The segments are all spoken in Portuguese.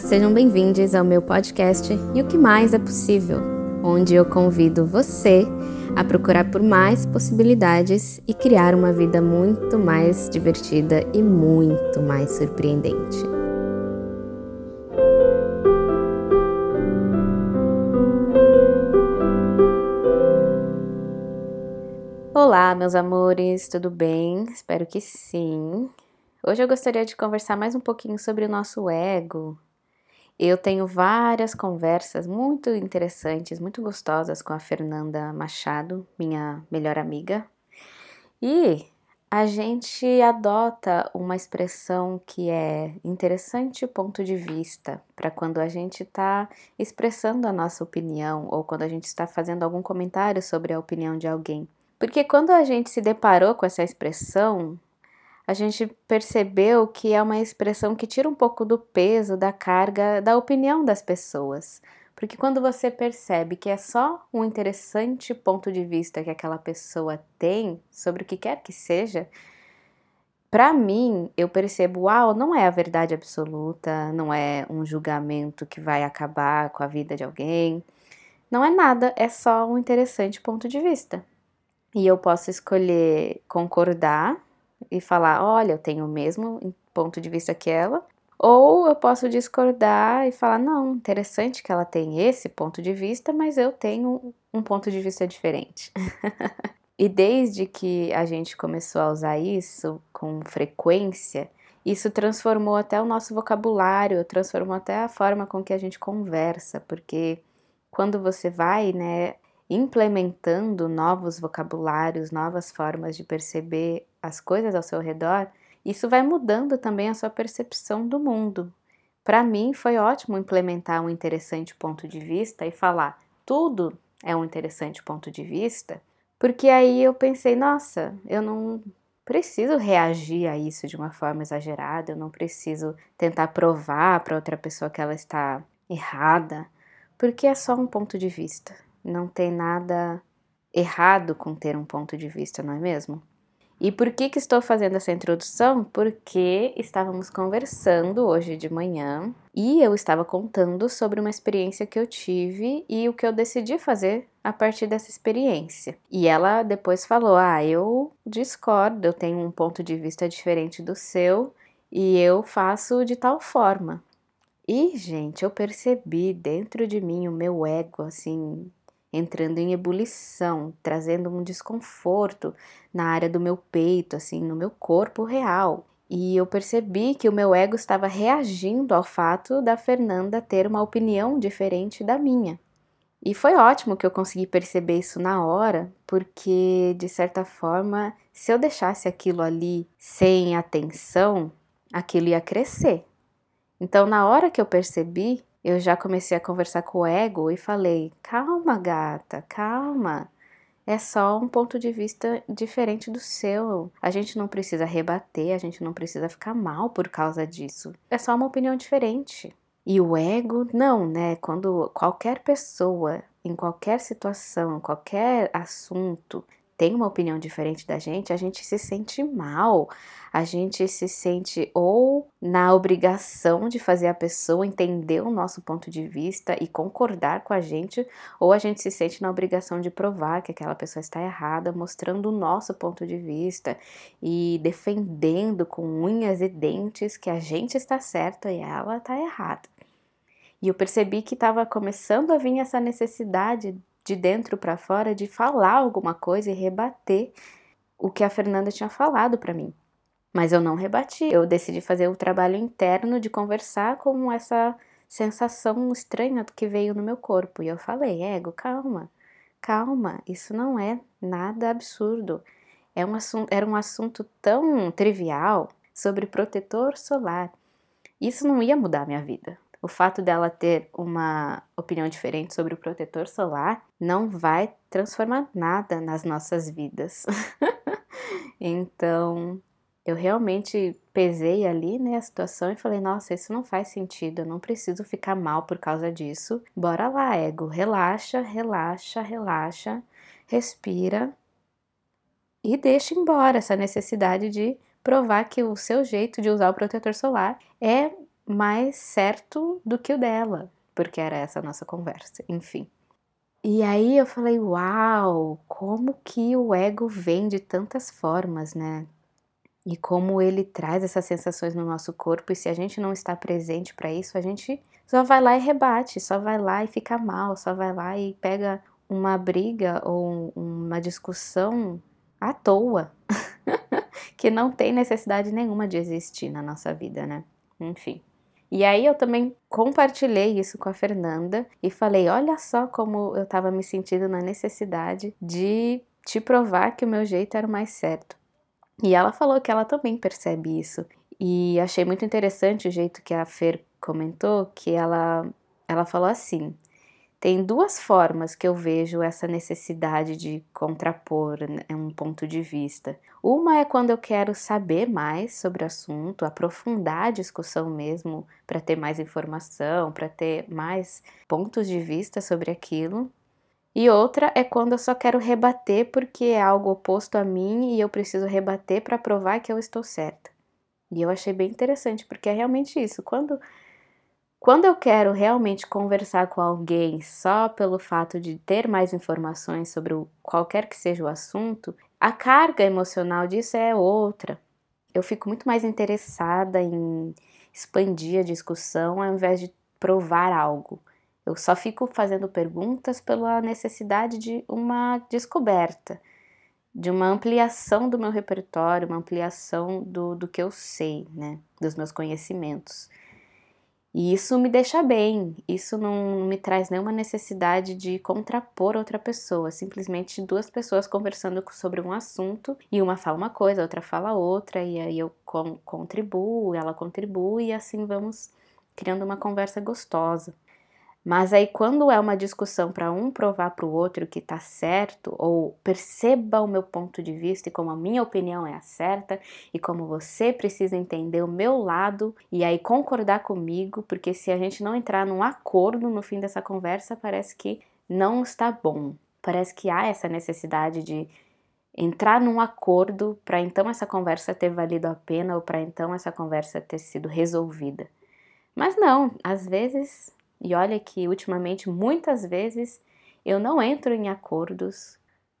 Sejam bem-vindos ao meu podcast E o que mais é possível, onde eu convido você a procurar por mais possibilidades e criar uma vida muito mais divertida e muito mais surpreendente. Olá, meus amores, tudo bem? Espero que sim. Hoje eu gostaria de conversar mais um pouquinho sobre o nosso ego. Eu tenho várias conversas muito interessantes, muito gostosas com a Fernanda Machado, minha melhor amiga. E a gente adota uma expressão que é interessante ponto de vista para quando a gente está expressando a nossa opinião ou quando a gente está fazendo algum comentário sobre a opinião de alguém. Porque quando a gente se deparou com essa expressão, a gente percebeu que é uma expressão que tira um pouco do peso, da carga, da opinião das pessoas. Porque quando você percebe que é só um interessante ponto de vista que aquela pessoa tem sobre o que quer que seja, para mim, eu percebo, uau, não é a verdade absoluta, não é um julgamento que vai acabar com a vida de alguém, não é nada, é só um interessante ponto de vista. E eu posso escolher concordar e falar: olha, eu tenho o mesmo ponto de vista que ela. Ou eu posso discordar e falar: não, interessante que ela tem esse ponto de vista, mas eu tenho um ponto de vista diferente. e desde que a gente começou a usar isso com frequência, isso transformou até o nosso vocabulário, transformou até a forma com que a gente conversa, porque quando você vai, né, implementando novos vocabulários, novas formas de perceber as coisas ao seu redor, isso vai mudando também a sua percepção do mundo. Para mim, foi ótimo implementar um interessante ponto de vista e falar tudo é um interessante ponto de vista, porque aí eu pensei, nossa, eu não preciso reagir a isso de uma forma exagerada, eu não preciso tentar provar para outra pessoa que ela está errada, porque é só um ponto de vista. Não tem nada errado com ter um ponto de vista, não é mesmo? E por que, que estou fazendo essa introdução? Porque estávamos conversando hoje de manhã e eu estava contando sobre uma experiência que eu tive e o que eu decidi fazer a partir dessa experiência. E ela depois falou: Ah, eu discordo, eu tenho um ponto de vista diferente do seu e eu faço de tal forma. E, gente, eu percebi dentro de mim o meu ego, assim, entrando em ebulição, trazendo um desconforto na área do meu peito, assim, no meu corpo real. E eu percebi que o meu ego estava reagindo ao fato da Fernanda ter uma opinião diferente da minha. E foi ótimo que eu consegui perceber isso na hora, porque de certa forma, se eu deixasse aquilo ali sem atenção, aquilo ia crescer. Então, na hora que eu percebi, eu já comecei a conversar com o ego e falei: calma, gata, calma. É só um ponto de vista diferente do seu. A gente não precisa rebater, a gente não precisa ficar mal por causa disso. É só uma opinião diferente. E o ego, não, né? Quando qualquer pessoa, em qualquer situação, qualquer assunto, tem uma opinião diferente da gente, a gente se sente mal, a gente se sente ou na obrigação de fazer a pessoa entender o nosso ponto de vista e concordar com a gente, ou a gente se sente na obrigação de provar que aquela pessoa está errada, mostrando o nosso ponto de vista e defendendo com unhas e dentes que a gente está certo e ela está errada. E eu percebi que estava começando a vir essa necessidade de dentro para fora de falar alguma coisa e rebater o que a Fernanda tinha falado para mim. Mas eu não rebati, eu decidi fazer o trabalho interno de conversar com essa sensação estranha que veio no meu corpo. E eu falei: ego, calma, calma, isso não é nada absurdo. É um assunto, era um assunto tão trivial sobre protetor solar. Isso não ia mudar a minha vida. O fato dela ter uma opinião diferente sobre o protetor solar não vai transformar nada nas nossas vidas. então, eu realmente pesei ali, né, a situação e falei: "Nossa, isso não faz sentido, eu não preciso ficar mal por causa disso. Bora lá, ego, relaxa, relaxa, relaxa, respira e deixa embora essa necessidade de provar que o seu jeito de usar o protetor solar é mais certo do que o dela, porque era essa a nossa conversa, enfim. E aí eu falei, uau, como que o ego vem de tantas formas, né? E como ele traz essas sensações no nosso corpo, e se a gente não está presente para isso, a gente só vai lá e rebate, só vai lá e fica mal, só vai lá e pega uma briga ou uma discussão à toa, que não tem necessidade nenhuma de existir na nossa vida, né? Enfim. E aí eu também compartilhei isso com a Fernanda e falei: olha só como eu estava me sentindo na necessidade de te provar que o meu jeito era o mais certo. E ela falou que ela também percebe isso. E achei muito interessante o jeito que a Fer comentou, que ela, ela falou assim: tem duas formas que eu vejo essa necessidade de contrapor né, um ponto de vista. Uma é quando eu quero saber mais sobre o assunto, aprofundar a discussão mesmo, para ter mais informação, para ter mais pontos de vista sobre aquilo. E outra é quando eu só quero rebater porque é algo oposto a mim e eu preciso rebater para provar que eu estou certa. E eu achei bem interessante, porque é realmente isso. Quando quando eu quero realmente conversar com alguém só pelo fato de ter mais informações sobre qualquer que seja o assunto, a carga emocional disso é outra. Eu fico muito mais interessada em expandir a discussão ao invés de provar algo. Eu só fico fazendo perguntas pela necessidade de uma descoberta, de uma ampliação do meu repertório, uma ampliação do, do que eu sei, né? Dos meus conhecimentos. E isso me deixa bem, isso não me traz nenhuma necessidade de contrapor outra pessoa, simplesmente duas pessoas conversando sobre um assunto e uma fala uma coisa, a outra fala outra, e aí eu contribuo, ela contribui e assim vamos criando uma conversa gostosa. Mas aí, quando é uma discussão para um provar para o outro que está certo, ou perceba o meu ponto de vista e como a minha opinião é a certa, e como você precisa entender o meu lado e aí concordar comigo, porque se a gente não entrar num acordo no fim dessa conversa, parece que não está bom. Parece que há essa necessidade de entrar num acordo para então essa conversa ter valido a pena ou para então essa conversa ter sido resolvida. Mas não, às vezes e olha que ultimamente muitas vezes eu não entro em acordos,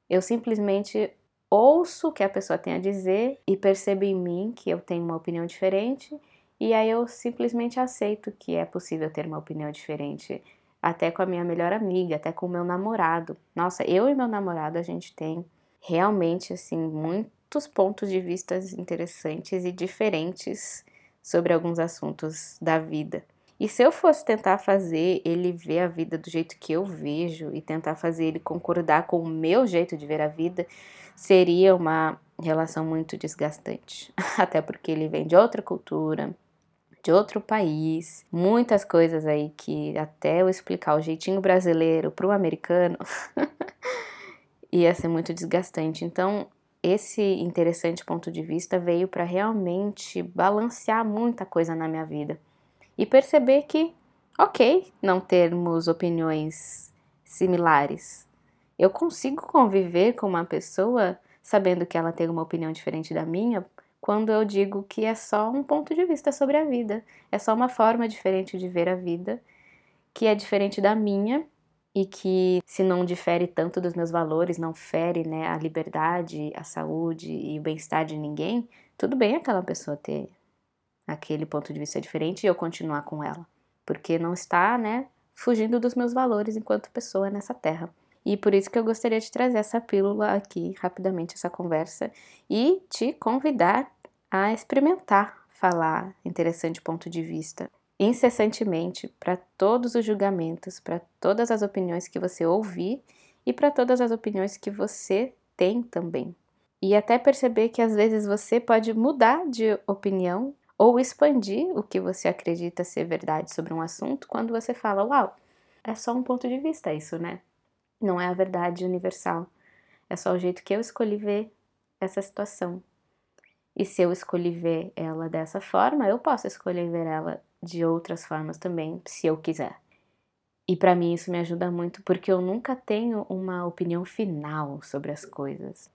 eu simplesmente ouço o que a pessoa tem a dizer e percebo em mim que eu tenho uma opinião diferente, e aí eu simplesmente aceito que é possível ter uma opinião diferente, até com a minha melhor amiga, até com o meu namorado. Nossa, eu e meu namorado a gente tem realmente assim muitos pontos de vista interessantes e diferentes sobre alguns assuntos da vida. E se eu fosse tentar fazer ele ver a vida do jeito que eu vejo e tentar fazer ele concordar com o meu jeito de ver a vida, seria uma relação muito desgastante. Até porque ele vem de outra cultura, de outro país, muitas coisas aí que até eu explicar o jeitinho brasileiro para o americano ia ser muito desgastante. Então, esse interessante ponto de vista veio para realmente balancear muita coisa na minha vida e perceber que, ok, não termos opiniões similares. Eu consigo conviver com uma pessoa sabendo que ela tem uma opinião diferente da minha quando eu digo que é só um ponto de vista sobre a vida, é só uma forma diferente de ver a vida, que é diferente da minha e que se não difere tanto dos meus valores, não fere né, a liberdade, a saúde e o bem-estar de ninguém, tudo bem aquela pessoa ter aquele ponto de vista diferente e eu continuar com ela, porque não está, né, fugindo dos meus valores enquanto pessoa nessa terra. E por isso que eu gostaria de trazer essa pílula aqui, rapidamente, essa conversa, e te convidar a experimentar falar interessante ponto de vista incessantemente para todos os julgamentos, para todas as opiniões que você ouvir e para todas as opiniões que você tem também. E até perceber que às vezes você pode mudar de opinião ou expandir o que você acredita ser verdade sobre um assunto quando você fala, uau, é só um ponto de vista isso, né? Não é a verdade universal. É só o jeito que eu escolhi ver essa situação. E se eu escolhi ver ela dessa forma, eu posso escolher ver ela de outras formas também, se eu quiser. E para mim isso me ajuda muito porque eu nunca tenho uma opinião final sobre as coisas.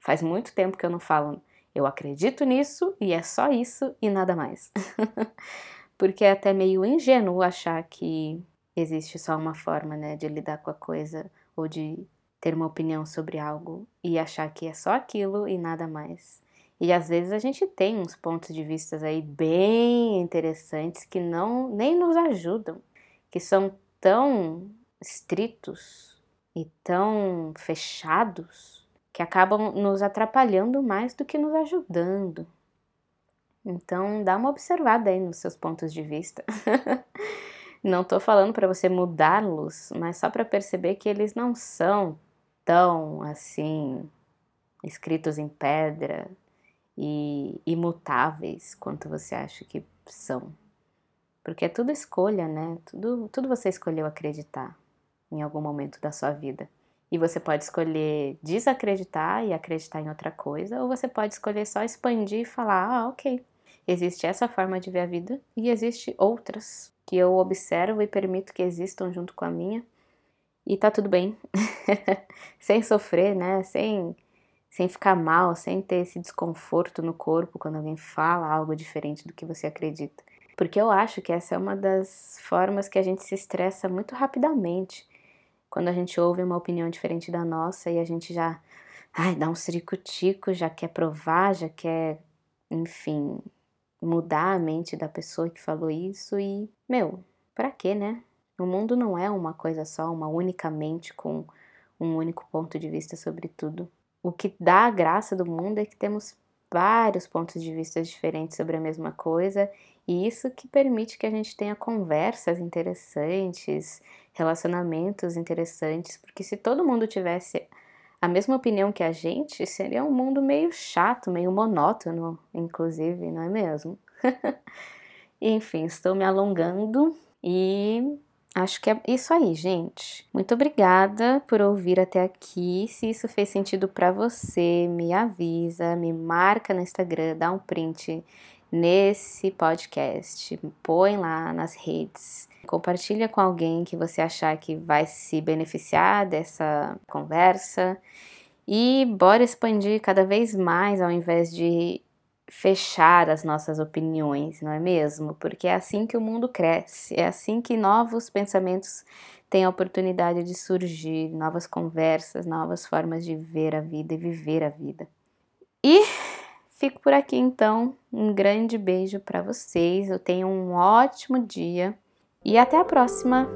Faz muito tempo que eu não falo eu acredito nisso e é só isso e nada mais. porque é até meio ingênuo achar que existe só uma forma, né, de lidar com a coisa ou de ter uma opinião sobre algo e achar que é só aquilo e nada mais. E às vezes a gente tem uns pontos de vista aí bem interessantes que não nem nos ajudam, que são tão estritos e tão fechados que acabam nos atrapalhando mais do que nos ajudando. Então, dá uma observada aí nos seus pontos de vista. não estou falando para você mudá-los, mas só para perceber que eles não são tão assim escritos em pedra e imutáveis quanto você acha que são. Porque é tudo escolha, né? Tudo, tudo você escolheu acreditar em algum momento da sua vida. E você pode escolher desacreditar e acreditar em outra coisa, ou você pode escolher só expandir e falar: ah, ok, existe essa forma de ver a vida e existe outras que eu observo e permito que existam junto com a minha. E tá tudo bem. sem sofrer, né? Sem sem ficar mal, sem ter esse desconforto no corpo quando alguém fala algo diferente do que você acredita. Porque eu acho que essa é uma das formas que a gente se estressa muito rapidamente. Quando a gente ouve uma opinião diferente da nossa e a gente já ai, dá um ciricutico, já quer provar, já quer, enfim, mudar a mente da pessoa que falou isso e, meu, para quê, né? O mundo não é uma coisa só, uma única mente com um único ponto de vista sobre tudo o que dá a graça do mundo é que temos vários pontos de vista diferentes sobre a mesma coisa, e isso que permite que a gente tenha conversas interessantes, relacionamentos interessantes, porque se todo mundo tivesse a mesma opinião que a gente, seria um mundo meio chato, meio monótono, inclusive, não é mesmo? Enfim, estou me alongando e Acho que é isso aí, gente. Muito obrigada por ouvir até aqui. Se isso fez sentido para você, me avisa, me marca no Instagram, dá um print nesse podcast, põe lá nas redes. Compartilha com alguém que você achar que vai se beneficiar dessa conversa. E bora expandir cada vez mais ao invés de fechar as nossas opiniões, não é mesmo? Porque é assim que o mundo cresce, é assim que novos pensamentos têm a oportunidade de surgir, novas conversas, novas formas de ver a vida e viver a vida. E fico por aqui então. Um grande beijo para vocês. Eu tenho um ótimo dia e até a próxima.